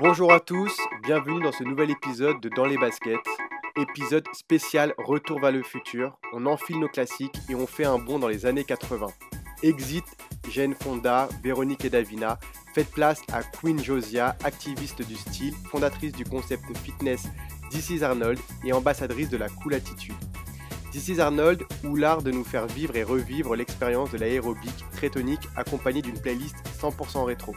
Bonjour à tous, bienvenue dans ce nouvel épisode de Dans les baskets. Épisode spécial Retour vers le futur. On enfile nos classiques et on fait un bond dans les années 80. Exit, Jane Fonda, Véronique et Davina. Faites place à Queen Josia, activiste du style, fondatrice du concept fitness This is Arnold et ambassadrice de la cool attitude. This is Arnold ou l'art de nous faire vivre et revivre l'expérience de l'aérobic très tonique accompagnée d'une playlist 100% rétro.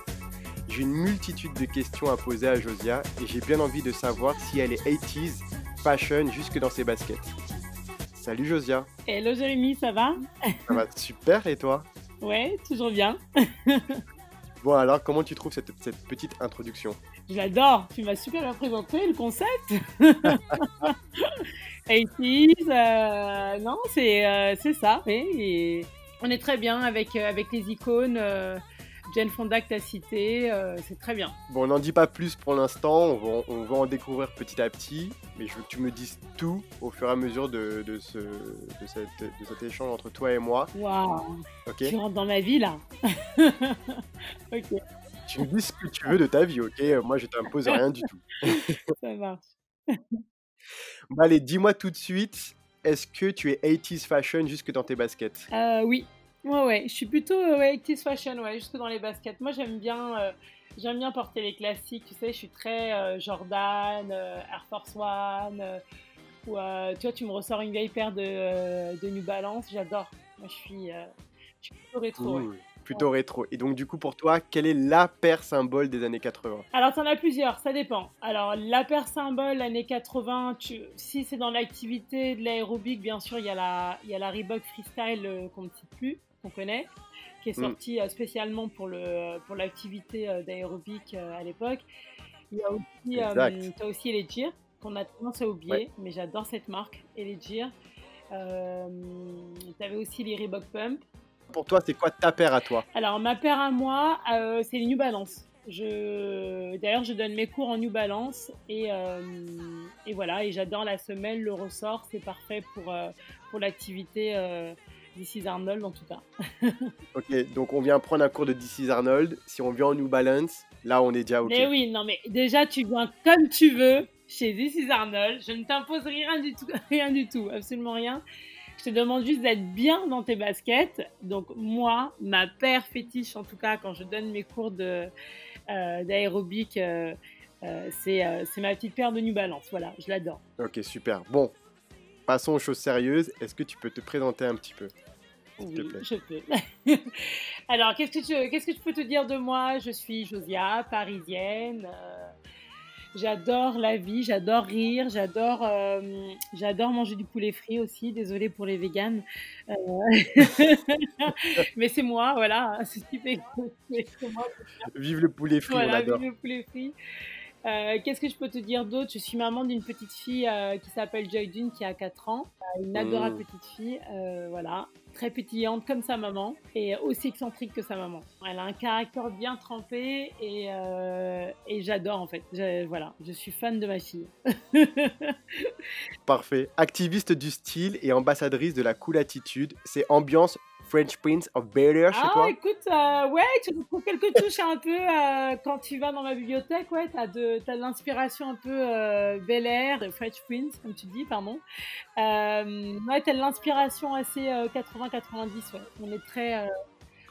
J'ai une multitude de questions à poser à Josia et j'ai bien envie de savoir si elle est 80s, fashion jusque dans ses baskets. Salut Josia, Hello Jérémy, ça va? Ça va super et toi? Ouais, toujours bien. Bon alors comment tu trouves cette, cette petite introduction? Je l'adore, tu m'as super bien présenté le concept. 80s, euh, non, c'est euh, ça. et on est très bien avec, euh, avec les icônes. euh, Jane Fonda que tu as cité, euh, c'est très bien. Bon on n'en dit pas plus pour l'instant, on va, on va en découvrir petit à petit, mais je veux que tu me dises tout au fur et à mesure de, de, ce, de, cette- de cet échange entre toi et moi, Waouh, ok tu rentres dans ma vie là. ok, Tu me dis ce que tu veux de ta vie, ok? Moi je t'impose rien du tout. ça marche. Bon, allez, dis-moi tout de suite, est-ce que tu es 80s fashion jusque dans tes baskets? Euh, oui, ouais, ouais, je suis plutôt euh, ouais, 80s fashion, ouais, jusque dans les baskets. Moi, j'aime bien, euh, j'aime bien porter les classiques, tu sais, je suis très euh, Jordan, euh, Air Force One, ou tu vois, tu me ressors une vieille paire de, de New Balance, j'adore. Moi, je suis, je suis plutôt rétro. ouais. Plutôt rétro. Et donc du coup pour toi, quelle est la paire symbole des années 80 Alors, t'en as plusieurs, ça dépend. Alors, la paire symbole, années 80, tu- si c'est dans l'activité de l'aérobic, bien sûr, il y, a la- y a la Reebok Freestyle euh, qu'on ne cite plus, qu'on connaît, qui est Mm. sortie euh, spécialement pour le pour l'activité euh, d'aérobic euh, à l'époque. Il y a aussi, euh, t'as aussi les Gir, qu'on a tendance à oublier, Ouais. mais j'adore cette marque, et les Gir. Euh, T'avais aussi les Reebok Pump. Pour toi, c'est quoi ta paire à toi Alors, ma paire à moi, euh, c'est les New Balance. Je... D'ailleurs, je donne mes cours en New Balance et, euh, et voilà, et j'adore la semelle, le ressort, c'est parfait pour, euh, pour l'activité euh, Arnold en tout cas. Ok, donc on vient prendre un cours de DC's Arnold. Si on vient en New Balance, là on est déjà ok. Mais oui, non mais déjà, tu viens comme tu veux chez is Arnold, je ne t'impose rien du tout, rien du tout, absolument rien. Je te demande juste d'être bien dans tes baskets. Donc moi, ma paire fétiche, en tout cas, quand je donne mes cours euh, d'aérobic, euh, euh, c'est euh, c'est ma petite paire de New Balance. Voilà, je l'adore. Ok, super. Bon, passons aux choses sérieuses. Est-ce que tu peux te présenter un petit peu S'il te Oui, plaît? je peux. Alors, qu'est-ce que, tu, qu'est-ce que je peux te dire de moi? Je suis Josia, parisienne. euh, j'adore la vie, j'adore rire, j'adore, euh, j'adore manger du poulet frit aussi. Désolée pour les véganes. Euh, Mais c'est moi, voilà. C'est moi. Vive le poulet frit, on Voilà, adore. vive le poulet frit. Euh, Qu'est-ce que je peux te dire d'autre? Je suis maman d'une petite fille euh, qui s'appelle Joy Dune qui a 4 ans. Euh, une adorable Mm. petite fille, euh, voilà. Très pétillante comme sa maman et aussi excentrique que sa maman. Elle a un caractère bien trempé et, et j'adore en fait. Je- voilà, je suis fan de ma fille. Parfait. Activiste du style et ambassadrice de la cool attitude, c'est ambiance French Prince of Bel-Air chez Ah, toi écoute, euh, ouais, tu retrouves quelques touches un peu euh, quand tu vas dans ma bibliothèque, ouais, t'as de, l'inspiration un peu euh, Bel Air, French Prince, comme tu dis, pardon. Ouais, t'as de l'inspiration assez euh, 80-90, ouais. On est très,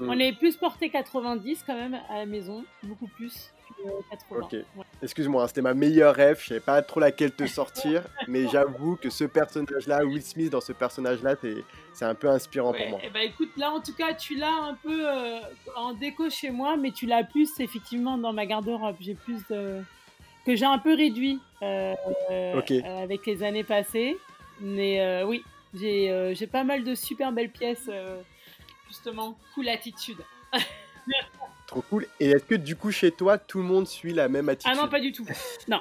Mm. on est plus porté 90 quand même à la maison, beaucoup plus 80. Ok. Ouais. Excuse-moi, hein, c'était ma meilleure rêve, je savais pas trop laquelle te sortir, mais j'avoue que ce personnage-là, Will Smith dans ce personnage-là, c'est c'est un peu inspirant pour moi. eh ben, écoute, là en tout cas, tu l'as un peu euh, en déco chez moi, mais tu l'as plus effectivement dans ma garde-robe. J'ai plus de. que j'ai un peu réduit euh, euh, avec les années passées. Mais euh, oui, j'ai euh, j'ai pas mal de super belles pièces, euh, justement, cool attitude. Trop cool. Et est-ce que du coup, chez toi, tout le monde suit la même attitude Ah non, pas du tout. Non.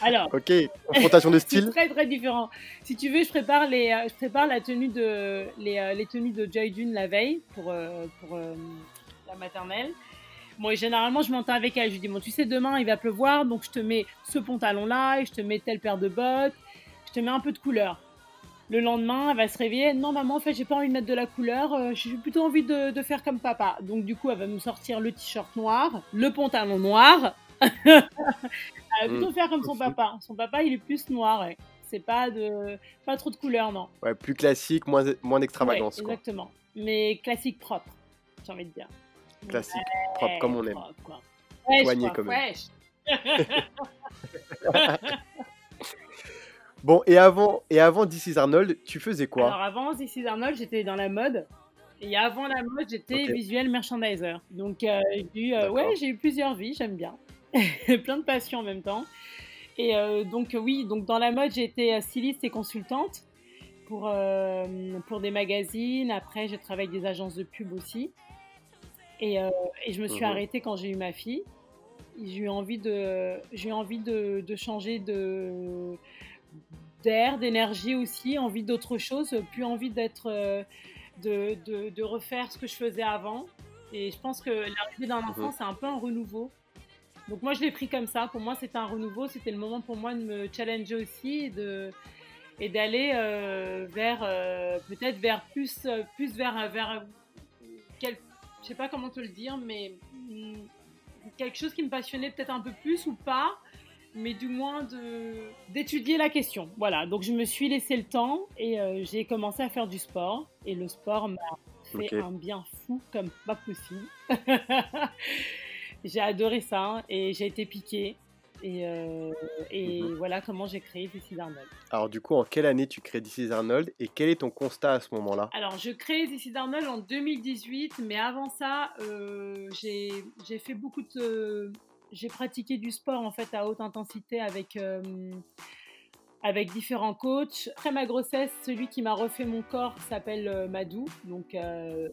Alors. Ok, confrontation de style très très différent. Si tu veux, je prépare les, euh, je prépare la tenue de les, euh, les tenues de Joy Dune la veille pour euh, pour la maternelle. Bon, et généralement, je m'entends avec elle. Je lui dis bon, tu sais, demain il va pleuvoir, donc je te mets ce pantalon là et je te mets telle paire de bottes. Je te mets un peu de couleur. Le lendemain, elle va se réveiller. Non, maman, en fait, j'ai pas envie de mettre de la couleur. euh, j'ai plutôt envie de, de faire comme papa. Donc, du coup, elle va me sortir le t-shirt noir, le pantalon noir. elle va plutôt faire comme son papa. Son papa, il est plus noir. ouais. C'est pas de, pas trop de couleur, non. Ouais, plus classique, moins, moins d'extravagance. Ouais, quoi. exactement. Mais classique propre, j'ai envie de dire. Classique, Ouais, propre comme on aime. propre, quoi. Wesh, Soigné quoi. Bon, et avant, et avant This is Arnold, tu faisais quoi Alors avant This is Arnold, j'étais dans la mode. Et avant la mode, j'étais visuel merchandiser. Donc euh, j'ai eu, euh, ouais, j'ai eu plusieurs vies, j'aime bien. Plein de passions en même temps. Et euh, donc oui, donc dans la mode, j'ai été euh, styliste et consultante pour, pour des magazines. Après, j'ai travaillé avec des agences de pub aussi. Et, et je me suis Mhm. arrêtée quand j'ai eu ma fille. J'ai eu envie de, j'ai eu envie de, de changer de d'air, d'énergie aussi, envie d'autre chose, plus envie d'être, euh, de, de, de refaire ce que je faisais avant. Et je pense que l'arrivée d'un enfant, Mhm. c'est un peu un renouveau. Donc moi, je l'ai pris comme ça. Pour moi, c'était un renouveau. C'était le moment pour moi de me challenger aussi et de et d'aller euh, vers euh, peut-être vers plus plus vers vers quel je sais pas comment te le dire mais hum, quelque chose qui me passionnait peut-être un peu plus ou pas mais du moins d'étudier la question voilà donc je me suis laissé le temps et euh, j'ai commencé à faire du sport et le sport m'a fait un bien fou comme pas possible j'ai adoré ça et j'ai été piquée et, euh, et Mhm. voilà comment j'ai créé This is Arnold. Alors du coup, en quelle année tu crées This is Arnold et quel est ton constat à ce moment-là? Alors, je crée This is Arnold en 2018, mais avant ça, euh, j'ai fait beaucoup de. J'ai pratiqué du sport en fait à haute intensité avec, euh, avec différents coachs. Après ma grossesse, celui qui m'a refait mon corps s'appelle euh, Madou, donc euh,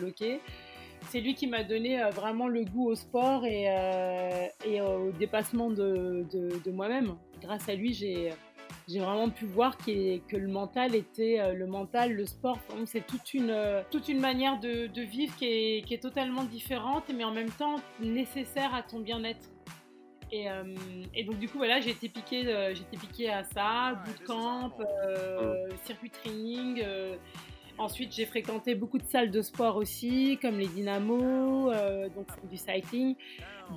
Loquet. C'est lui qui m'a donné vraiment le goût au sport et, et au dépassement de, de- de moi-même. Grâce à lui, j'ai j'ai vraiment pu voir que le mental était euh, le mental, le sport. C'est toute une euh, toute une manière de, de vivre qui est, qui est totalement différente, mais en même temps nécessaire à ton bien-être. Et, euh, et donc du coup voilà, j'ai été piquée, euh, j'ai été piquée à ça, bootcamp, euh, circuit training. Ensuite, j'ai fréquenté beaucoup de salles de sport aussi, comme les dynamos, euh, donc du cycling,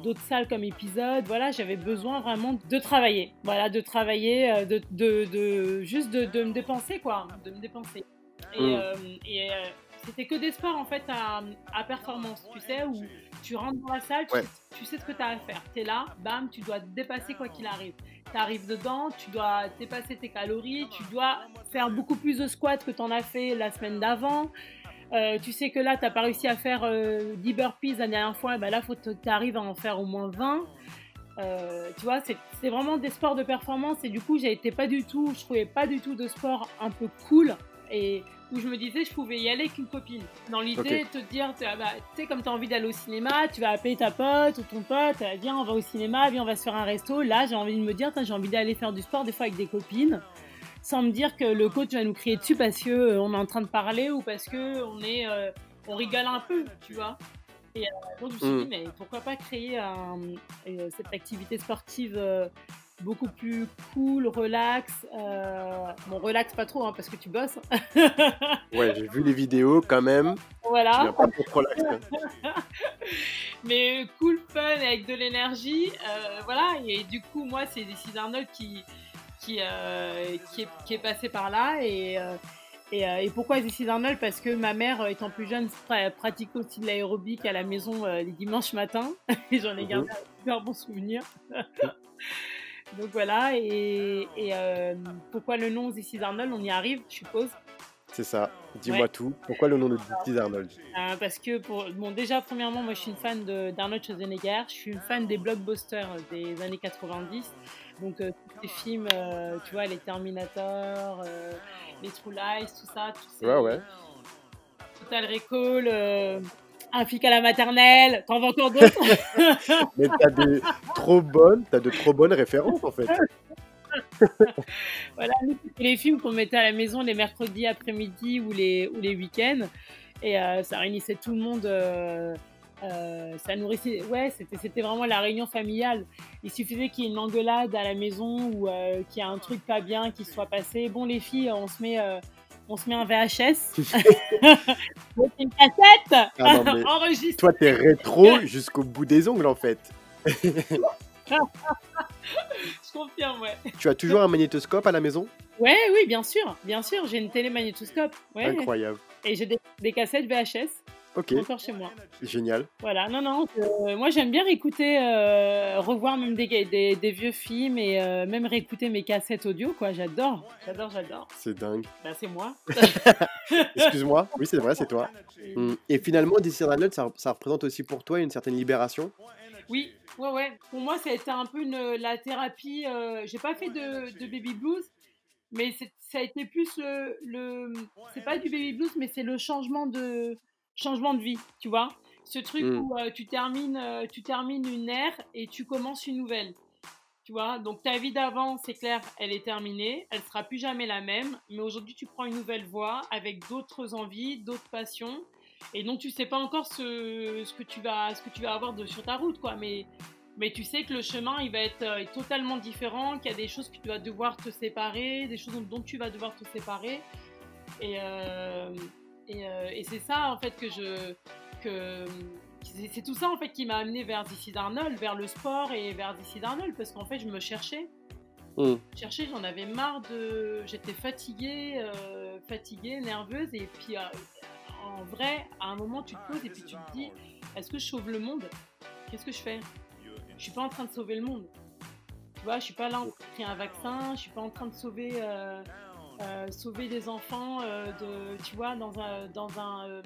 d'autres salles comme épisode. Voilà, j'avais besoin vraiment de travailler. Voilà, de travailler, euh, de, de, de- juste de, de me dépenser, quoi, de me dépenser. Et, Mm. euh, et, euh, c'était que des sports en fait à, à performance, tu sais, où tu rentres dans la salle, tu, Ouais. tu sais ce que tu as à faire. Tu es là, bam, tu dois te dépasser quoi qu'il arrive. Tu arrives dedans, tu dois dépasser tes calories, tu dois faire beaucoup plus de squats que tu en as fait la semaine d'avant. Euh, tu sais que là, tu n'as pas réussi à faire euh, 10 burpees la dernière fois, et ben là, faut que tu arrives à en faire au moins 20. Euh, tu vois, c'est vraiment des sports de performance et du coup, été pas du tout, je trouvais pas du tout de sport un peu cool et où je me disais je pouvais y aller avec une copine. Dans l'idée de te dire, tu ah bah, sais, comme tu as envie d'aller au cinéma, tu vas appeler ta pote ou ton pote, euh, viens, on va au cinéma, viens, on va se faire un resto. Là, j'ai envie de me dire, j'ai envie d'aller faire du sport des fois avec des copines sans me dire que le coach va nous crier dessus parce que euh, on est en train de parler ou parce que on est euh, on rigole un peu, tu vois. Et euh, donc je me suis Mm. dit mais pourquoi pas créer un- cette activité sportive beaucoup plus cool, relax. euh, bon relax pas trop hein, parce que tu bosses. Ouais, j'ai vu les vidéos quand même. Voilà. pas relax. hein. mais cool, fun, avec de l'énergie. euh, voilà, et du coup, moi, c'est is Arnold qui, qui, euh, qui, est, qui est passé par là. Et, euh, et, euh, et pourquoi is Arnold Parce que ma mère, euh, étant plus jeune, pra- pratique aussi de l'aérobic à la maison euh, les dimanches matins. et j'en ai Mhm. gardé un super bon souvenir. Donc voilà, et, et euh, pourquoi le nom This is Arnold On y arrive, je suppose. C'est ça. Dis-moi Ouais. tout. Pourquoi le nom de This is Arnold? Euh, parce que pour bon déjà premièrement moi je suis une fan d'Arnold Schwarzenegger, je suis une fan des blockbusters des années 90. Donc euh, tous les films tu vois les Terminator, les True Lies, tout ça, tous ces Ouais, ouais. Total Recall, un flic à la maternelle, t'en veux encore d'autres? Mais t'as de trop bonnes, t'as de trop bonnes références en fait. Voilà, les films qu'on mettait à la maison les mercredis après-midi ou les, ou les week-ends. Et euh, ça réunissait tout le monde euh, Euh, ça nourrissait, ouais, c'était, c'était vraiment la réunion familiale. Il suffisait qu'il y ait une engueulade à la maison ou qu'il y ait un truc pas bien qui soit passé. Bon, les filles, on se met, on se met un VHS, une cassette, Ah non, mais enregistre. toi, t'es rétro jusqu'au bout des ongles, en fait. Je confirme, ouais. Tu as toujours un magnétoscope à la maison? Ouais, oui, bien sûr, bien sûr. J'ai une télémagnétoscope, ouais, Incroyable. et j'ai des, des cassettes VHS Ok, encore chez moi. génial. Voilà, non, non, euh, moi j'aime bien réécouter, euh, revoir même des, des, des vieux films et euh, même réécouter mes cassettes audio, quoi. J'adore, j'adore, j'adore. C'est dingue. Bah, c'est moi. Excuse-moi. Oui, c'est vrai, c'est toi. Mm. Et finalement, DC Arnold, ça, ça représente aussi pour toi une certaine libération? Oui, ouais, ouais. Pour moi, ça a été un peu une, la thérapie. euh, J'ai pas fait de, de baby blues, mais ça a été plus le. le c'est pas du baby blues, mais c'est le changement de, changement de vie, tu vois. Ce truc Mm. où euh, tu, termines, euh, tu termines une ère et tu commences une nouvelle. Tu vois, donc ta vie d'avant, c'est clair, elle est terminée, elle sera plus jamais la même, mais aujourd'hui tu prends une nouvelle voie avec d'autres envies, d'autres passions, et donc tu sais pas encore ce, ce que tu vas, ce que tu vas avoir de, sur ta route, quoi. Mais, mais tu sais que le chemin, il va être euh, totalement différent, qu'il y a des choses que tu vas devoir te séparer, des choses dont, dont tu vas devoir te séparer, et et, euh, et c'est ça en fait que je que c'est tout ça en fait qui m'a amené vers DC Darnold, vers le sport et vers DC Darnold parce qu'en fait je me cherchais. Mm. Je cherchais, j'en avais marre de. J'étais fatiguée, euh, fatiguée, nerveuse et puis euh, en vrai, à un moment tu te poses et puis tu te dis est-ce que je sauve le monde? Qu'est-ce que je fais? Je suis pas en train de sauver le monde. Tu vois, je suis pas là en train de créer un vaccin, je suis pas en train de sauver. euh, euh, sauver des enfants euh, de tu vois dans un dans un euh,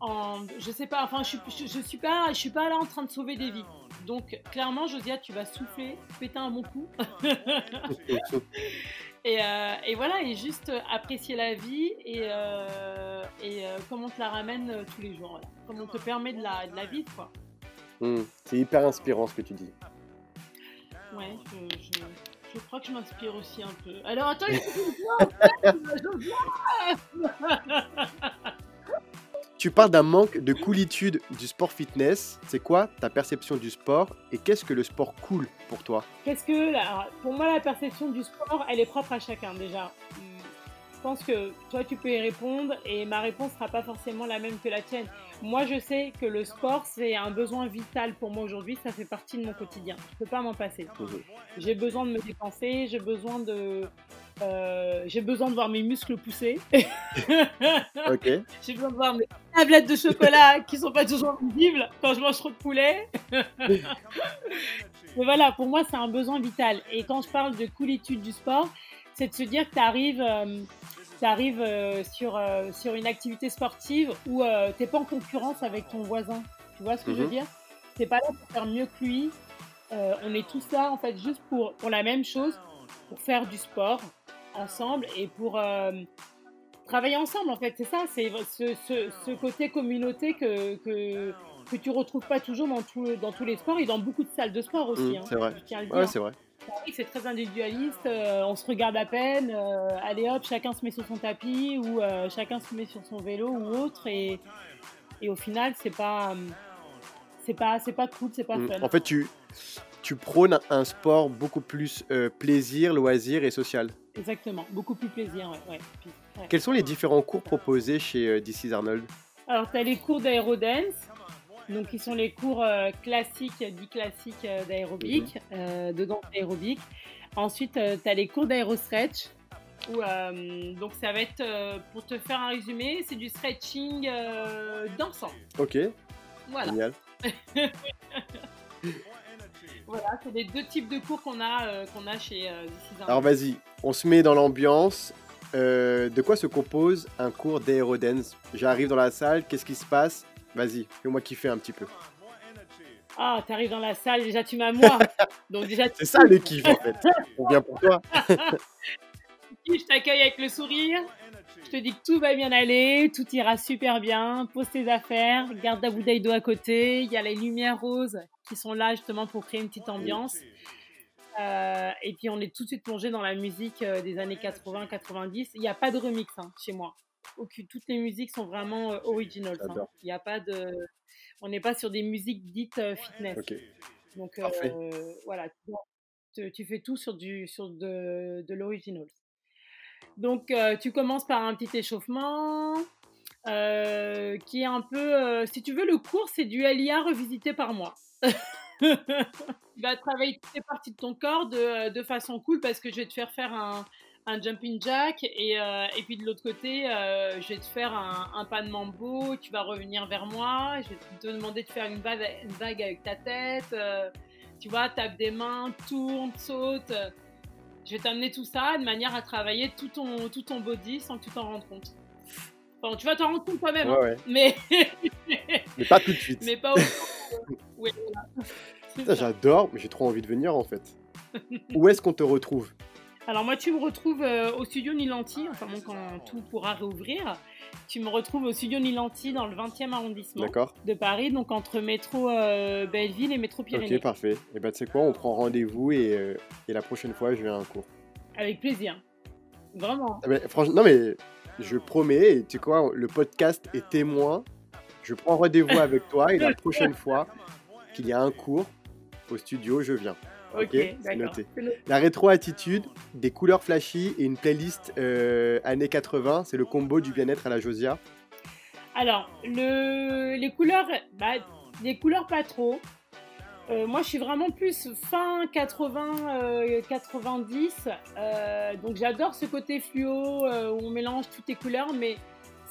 en je sais pas enfin je suis je, je suis pas je suis pas là en train de sauver des vies donc clairement Josia tu vas souffler péter un bon coup et, euh, et voilà et juste apprécier la vie et euh, et euh, comment on te la ramène tous les jours comment on te permet de la de la vivre quoi Mm. C'est hyper inspirant ce que tu dis. ouais je, je, je crois que je m'inspire aussi un peu alors attends il faut que je vois, Josia Tu parles d'un manque de coolitude du sport fitness. C'est quoi ta perception du sport et qu'est-ce que le sport cool pour toi? Qu'est-ce que, alors, pour moi, la perception du sport, elle est propre à chacun déjà. Pense que toi, tu peux y répondre et ma réponse sera pas forcément la même que la tienne. Moi, je sais que le sport, c'est un besoin vital pour moi aujourd'hui. Ça fait partie de mon quotidien. Je peux pas m'en passer. J'ai besoin de me dépenser. J'ai besoin de, euh, j'ai besoin de voir mes muscles pousser. Ok. J'ai besoin de voir mes tablettes de chocolat qui sont pas toujours visibles quand je mange trop de poulet. Mais voilà, pour moi, c'est un besoin vital. Et quand je parle de coolitude du sport, c'est de se dire que tu arrives, sur, euh, sur une activité sportive où euh, tu n'es pas en concurrence avec ton voisin. Tu vois ce que je veux Mhm. dire? Tu n'es pas là pour faire mieux que lui. Euh, on est tous là, en fait, juste pour, pour la même chose, pour faire du sport ensemble et pour euh, travailler ensemble, en fait. C'est ça, c'est ce, ce, ce côté communauté que, que, que tu retrouves pas toujours dans, tout, dans tous les sports et dans beaucoup de salles de sport aussi. Hein, c'est vrai. à le Ouais, c'est vrai. C'est très individualiste, euh, on se regarde à peine, euh, allez hop, chacun se met sur son tapis ou euh, chacun se met sur son vélo ou autre et, et au final c'est pas c'est pas c'est pas cool, c'est pas Mm. fun. En fait, tu, tu prônes un sport beaucoup plus plaisir, loisir et social. Exactement, beaucoup plus plaisir, ouais. ouais. Puis, ouais. Quels sont les différents cours proposés chez DC's Arnold? Alors tu as les cours d'aérodance, donc qui sont les cours euh, classiques, dits classiques euh, d'aérobic, euh, de danse aérobique. Ensuite tu as les cours d'aérostretch. Où, euh, donc ça va être, euh, pour te faire un résumé, c'est du stretching euh, dansant. Ok, Voilà. génial. Voilà, c'est les deux types de cours qu'on a, qu'on a chez Alors vas-y, on se met dans l'ambiance. De quoi se compose un cours d'aérodance? J'arrive dans la salle, qu'est-ce qui se passe? Vas-y, fais-moi kiffer un petit peu. Ah, t'arrives dans la salle, déjà tu m'as moi. Donc déjà tu C'est ça le kiff en fait. On vient pour toi. je t'accueille avec le sourire. Je te dis que tout va bien aller, tout ira super bien. Pose tes affaires, garde ta bouteille d'eau à côté. Il y a les lumières roses qui sont là justement pour créer une petite ambiance. Euh, et puis on est tout de suite plongé dans la musique euh, des années 80-90. Il n'y a pas de remix hein, chez moi. Aucune, toutes les musiques sont vraiment euh, originales. hein. J'adore. Il n'y a pas de. on n'est pas sur des musiques dites fitness. Donc voilà, tu, fais tout sur, du, sur de, de l'original. Donc tu commences par un petit échauffement. qui est un peu, si tu veux, le cours, c'est du LIA revisité par mois. tu vas travailler toutes les parties de ton corps de, de, façon cool parce que je vais te faire faire un, un jumping jack et, euh, et puis de l'autre côté, euh, je vais te faire un, un, pas de mambo, tu vas revenir vers moi, je vais te demander de faire une vague, une vague avec ta tête, euh, tu vois, tape des mains, tourne, saute. Je vais t'amener tout ça de manière à travailler tout ton, tout ton body sans que tu t'en rendes compte. Enfin, tu vas t'en rendre compte toi-même, hein. mais... mais pas tout de suite. Mais pas au... oui, J'adore, mais j'ai trop envie de venir en fait. Où est-ce qu'on te retrouve? Alors moi, tu me retrouves euh, au studio Nilanti, enfin bon, quand tout pourra réouvrir. Tu me retrouves au studio Nilanti dans le 20e arrondissement de Paris, donc entre métro euh, Belleville et métro Pyrénées. Ok, parfait. Et eh ben tu sais quoi, on prend rendez-vous et, euh, et, la prochaine fois, je viens à un cours. Avec plaisir. Vraiment. Ah, franchement, non mais je promets, et tu sais quoi, le podcast est témoin. Je prends rendez-vous avec toi et la prochaine fois qu'il y a un cours au studio, je viens. Ok, noté. La rétro-attitude, des couleurs flashy et une playlist euh, années 80, c'est le combo du bien-être à la Josia Alors, le... les couleurs, bah, les couleurs pas trop. Euh, moi, je suis vraiment plus fin 80, 90. Euh, donc, j'adore ce côté fluo où on mélange toutes les couleurs, mais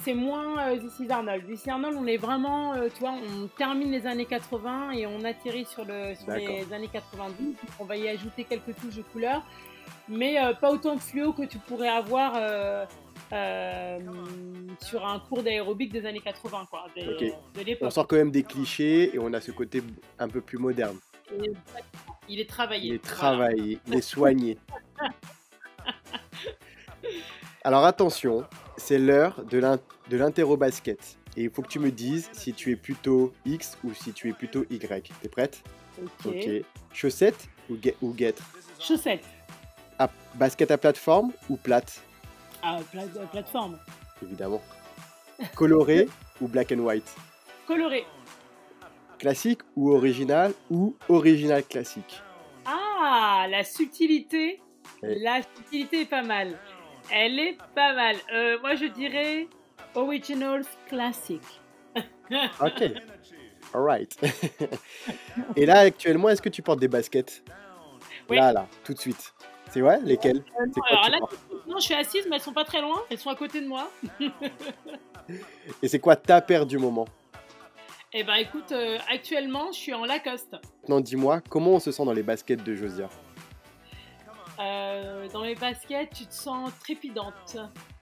c'est moins euh, This is Arnold. This is Arnold, on est vraiment, euh, tu vois, on termine les années 80 et on atterrit sur, le, sur les années 90. On va y ajouter quelques touches de couleur, mais euh, pas autant de fluo que tu pourrais avoir euh, sur un cours d'aérobic des années 80, quoi. on sort quand même des clichés et on a ce côté un peu plus moderne. il est travaillé. Il est travaillé, il est soigné. Alors attention, c'est l'heure de l'interro-basket. Et il faut que tu me dises si tu es plutôt X ou si tu es plutôt Y. T'es prête? Ok. Chaussettes ou, ou guêtre Chaussettes. basket à plateforme ou plate? Ah, plateforme. Évidemment. Coloré ou black and white? Coloré. Classique ou original ou original classique? Ah, la subtilité. La subtilité est pas mal. Elle est pas mal. Euh, moi, je dirais Originals Classic. ok. Alright. Et là, actuellement, est-ce que tu portes des baskets? Oui. Là, là, tout de suite. C'est vrai Lesquelles? Euh, non, alors là, non, je suis assise, mais elles sont pas très loin. Elles sont à côté de moi. Et c'est quoi ta paire du moment? Eh ben, écoute, euh, actuellement, je suis en Lacoste. Non, dis-moi, comment on se sent dans les baskets de Josia? Euh, dans les baskets, tu te sens trépidante.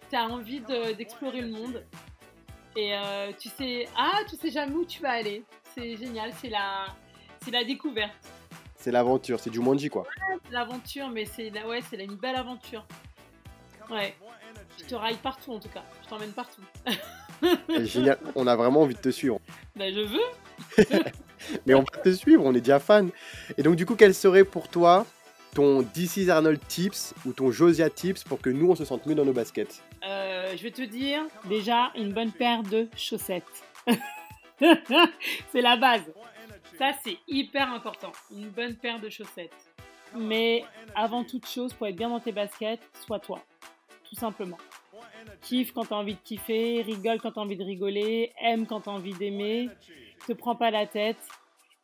Tu as envie d'explorer le monde. Et euh, tu sais, ah, tu sais jamais où tu vas aller. C'est génial, c'est la, c'est la découverte. C'est l'aventure, c'est du Monji quoi. Ouais, c'est l'aventure, mais c'est ouais, c'est une belle aventure. Ouais. Je te raille partout en tout cas. Je t'emmène partout. génial. On a vraiment envie de te suivre. Ben je veux. mais on va te suivre, on est déjà fan. Et donc du coup, quel serait pour toi ton DC Arnold tips ou ton Josia tips pour que nous on se sente mieux dans nos baskets euh, Je vais te dire déjà une bonne paire de chaussettes. c'est la base. Ça c'est hyper important. Une bonne paire de chaussettes. Mais avant toute chose, pour être bien dans tes baskets, sois toi. Tout simplement. Kiffe quand t'as envie de kiffer, rigole quand t'as envie de rigoler, aime quand t'as envie d'aimer, te prends pas la tête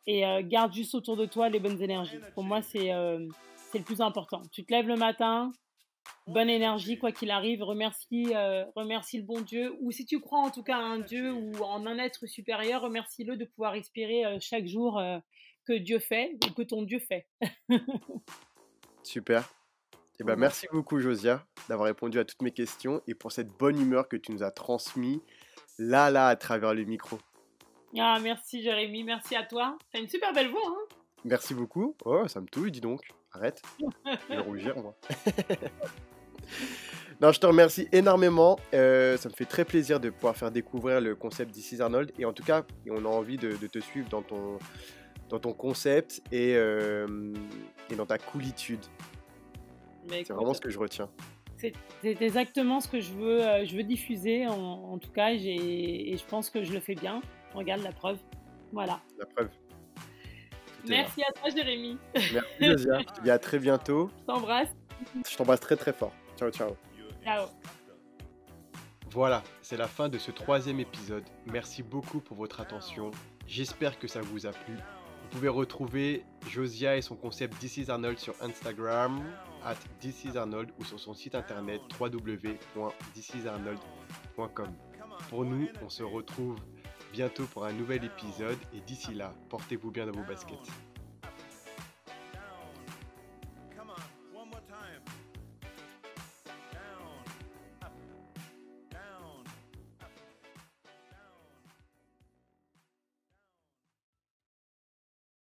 et euh, garde juste autour de toi les bonnes énergies. Pour moi, c'est euh, c'est le plus important. Tu te lèves le matin, bonne énergie, quoi qu'il arrive, remercie, euh, remercie le bon Dieu, ou si tu crois en tout cas à un Dieu ou en un être supérieur, remercie-le de pouvoir respirer euh, chaque jour euh, que Dieu fait ou que ton Dieu fait. Super. Eh ben, merci beaucoup, Josia, d'avoir répondu à toutes mes questions et pour cette bonne humeur que tu nous as transmis là, là, à travers le micro. Ah, merci, Jérémy. Merci à toi. T'as une super belle voix, hein Merci beaucoup. Oh, ça me touille, dis donc. Arrête. Je vais rougir, moi. non, je te remercie énormément. Euh, ça me fait très plaisir de pouvoir faire découvrir le concept d'Ici Arnold. Et en tout cas, on a envie de, te suivre dans ton, dans ton concept et, euh, et dans ta coolitude. C'est vraiment ce que je retiens. C'est exactement ce que je veux, euh, je veux diffuser, en, tout cas, et je pense que je le fais bien. Regarde la preuve. Voilà. La preuve. Merci à toi, Jérémy. Merci, Josia. Je te dis à très bientôt. Je t'embrasse. Je t'embrasse très très fort. Ciao, ciao. Ciao. Voilà, c'est la fin de ce troisième épisode. Merci beaucoup pour votre attention. J'espère que ça vous a plu. Vous pouvez retrouver Josia et son concept This is Arnold sur Instagram, at This is Arnold ou sur son site internet www.thisisarnold.com. Pour nous, on se retrouve bientôt pour un nouvel épisode et d'ici là, portez-vous bien dans vos baskets.